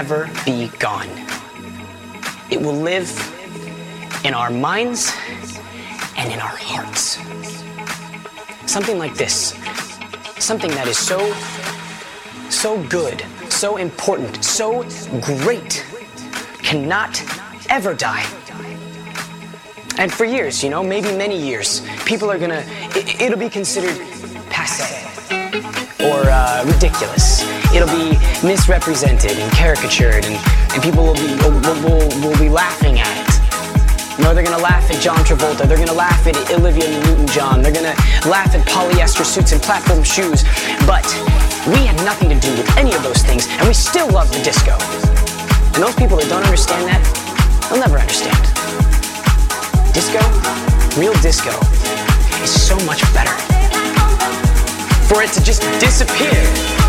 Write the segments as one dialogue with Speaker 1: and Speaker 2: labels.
Speaker 1: Never be gone. It will live in our minds and in our hearts. Something like this. Something that is so, so good, so important, so great, cannot ever die. And for years, you know, maybe many years, people are gonna, it, it'll be considered passe or uh, ridiculous. It'll be misrepresented and caricatured, and, and people will be will, will, will be laughing at it. Know, they're gonna laugh at John Travolta. They're gonna laugh at Olivia Newton-John. They're gonna laugh at polyester suits and platform shoes. But we had nothing to do with any of those things, and we still love the disco. And those people that don't understand that, they'll never understand. Disco, real disco, is so much better for it to just disappear.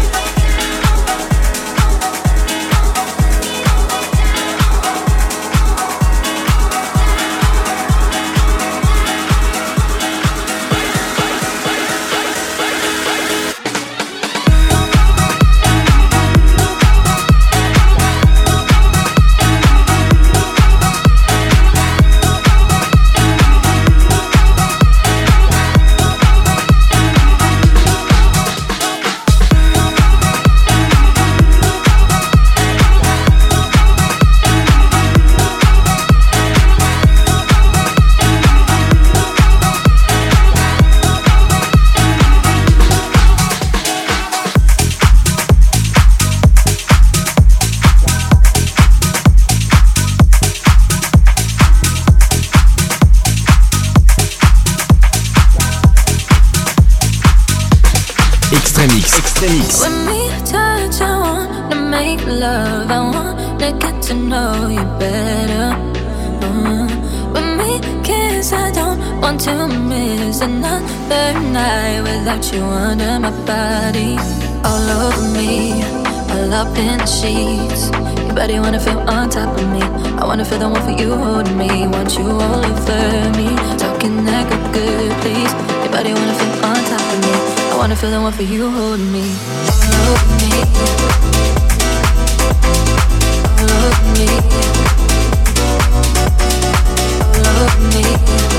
Speaker 2: Without you under my body. All over me, all up in the sheets. Your body wanna feel on top of me. I wanna feel the one for you holding me. Want you all over me. Talking that good, good, please. Your body wanna feel on top of me. I wanna feel the one for you holding me. All over me. All over me. All over me.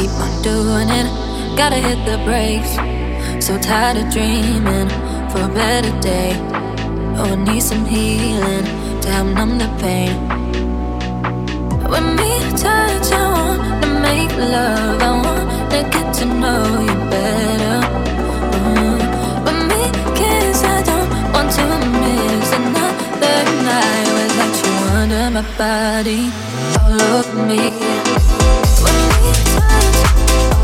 Speaker 2: Keep on doing it? Gotta hit the brakes. So tired of dreaming for a better day. Oh, I need some healing to help numb the pain. When we touch, I wanna make love. I wanna get to know you better. Mm. When we kiss, I don't want to miss another night without you under my body, all over me.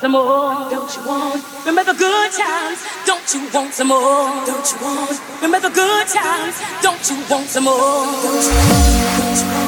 Speaker 3: some more? Don't you want? Remember good times? Don't you want some more? Don't you want? Remember good times? Don't you want some more? Don't you want? Don't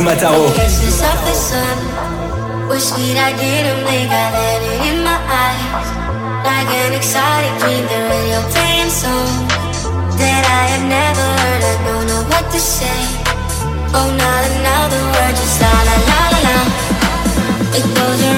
Speaker 3: Mataro. Enzo Mataro.
Speaker 4: Was sweet, I didn't blink, I let it in my eyes. Like an exotic dream, the radio playing song that I have never heard. I don't know what to say. Oh, not another word, just la la la la la. It goes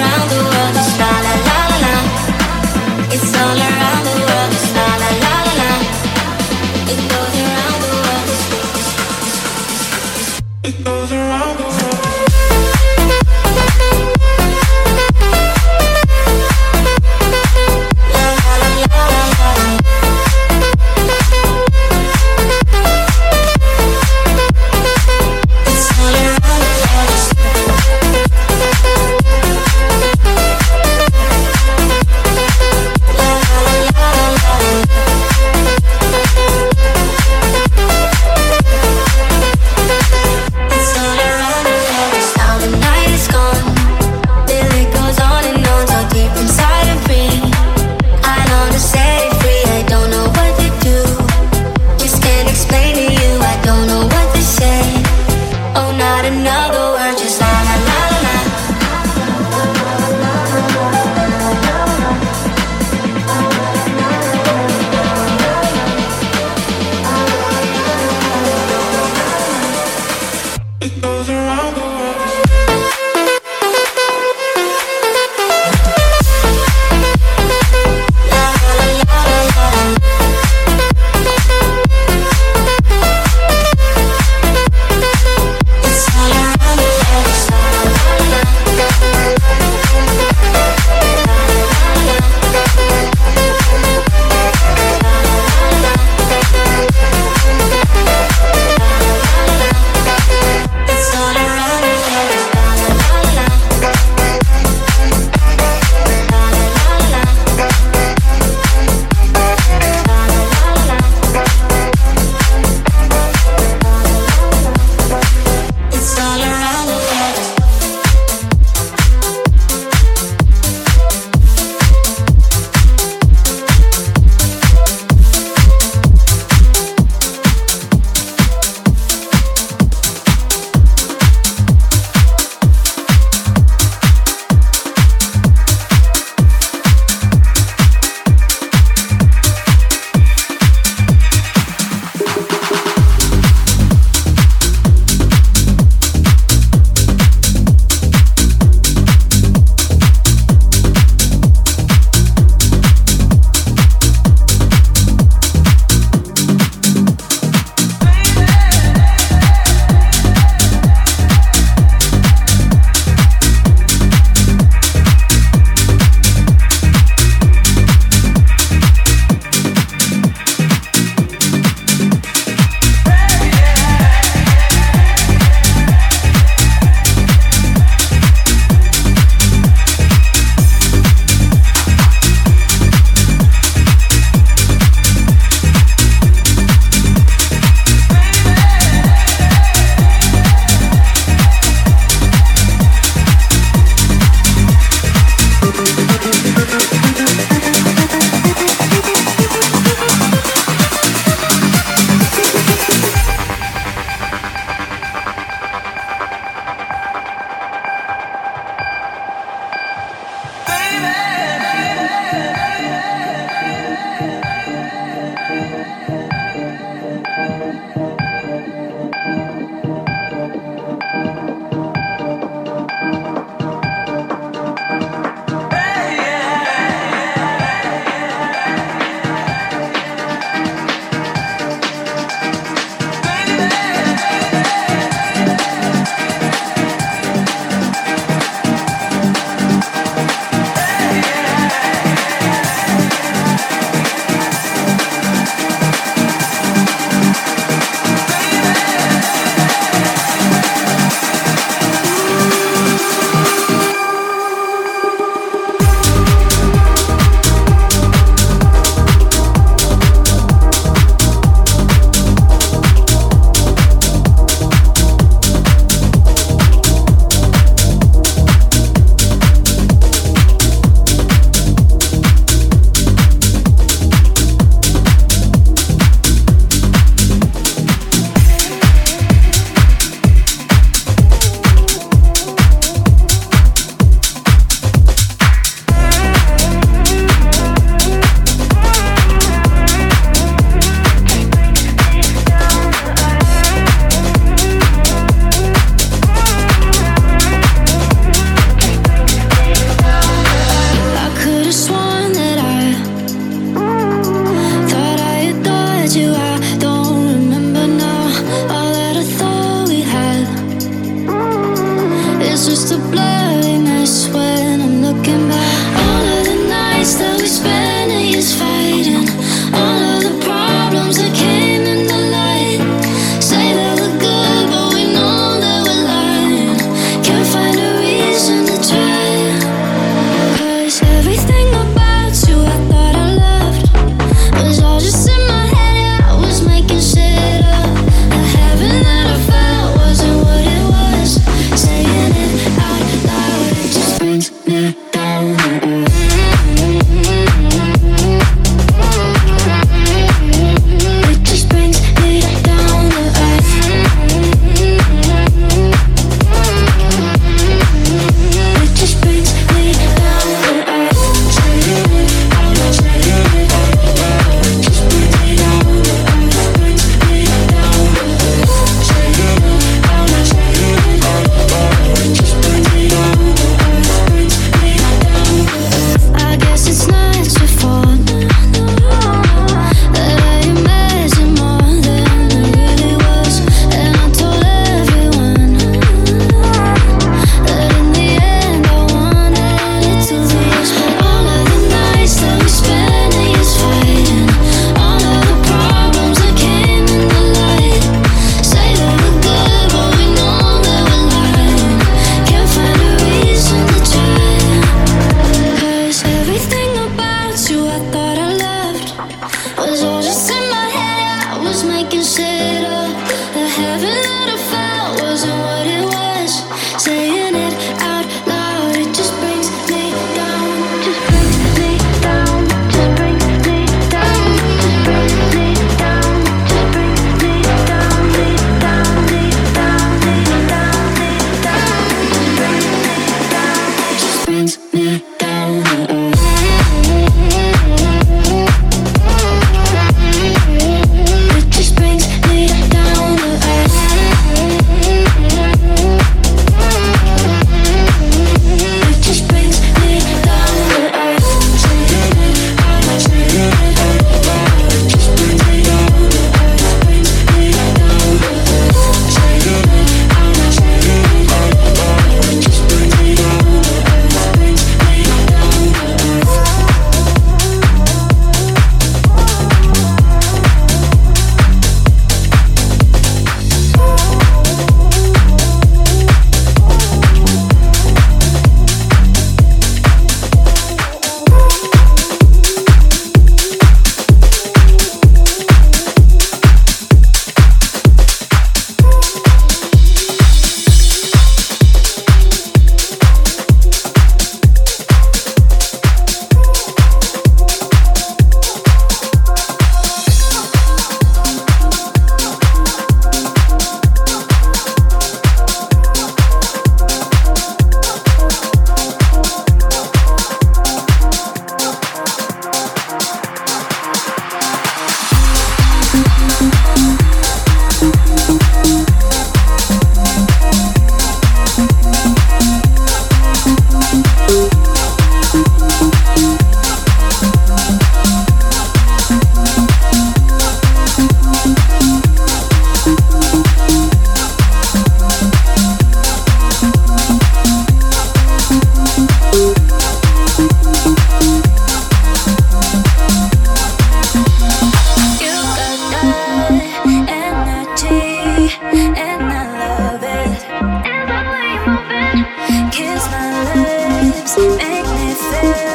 Speaker 2: Kiss
Speaker 3: me
Speaker 2: lips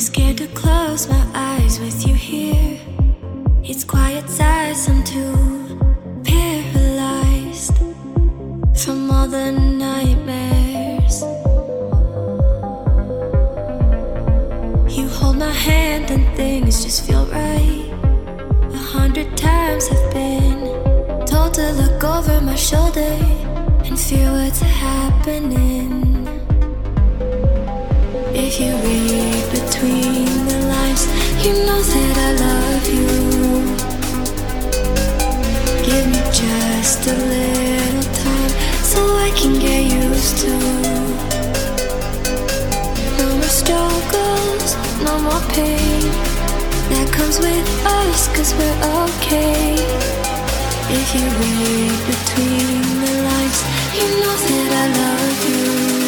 Speaker 2: scared to close my eyes with you here. It's quiet sighs, I'm too paralyzed from all the nightmares. You hold my hand and things just feel right. A hundred times I've been told to look over my shoulder and feel what's happening. If you read between the lines, you know that I love you. Give me just a little time so I can get used to. No more struggles, no more pain. That comes with us, cause we're okay. If you read between the lines, you know that I love you.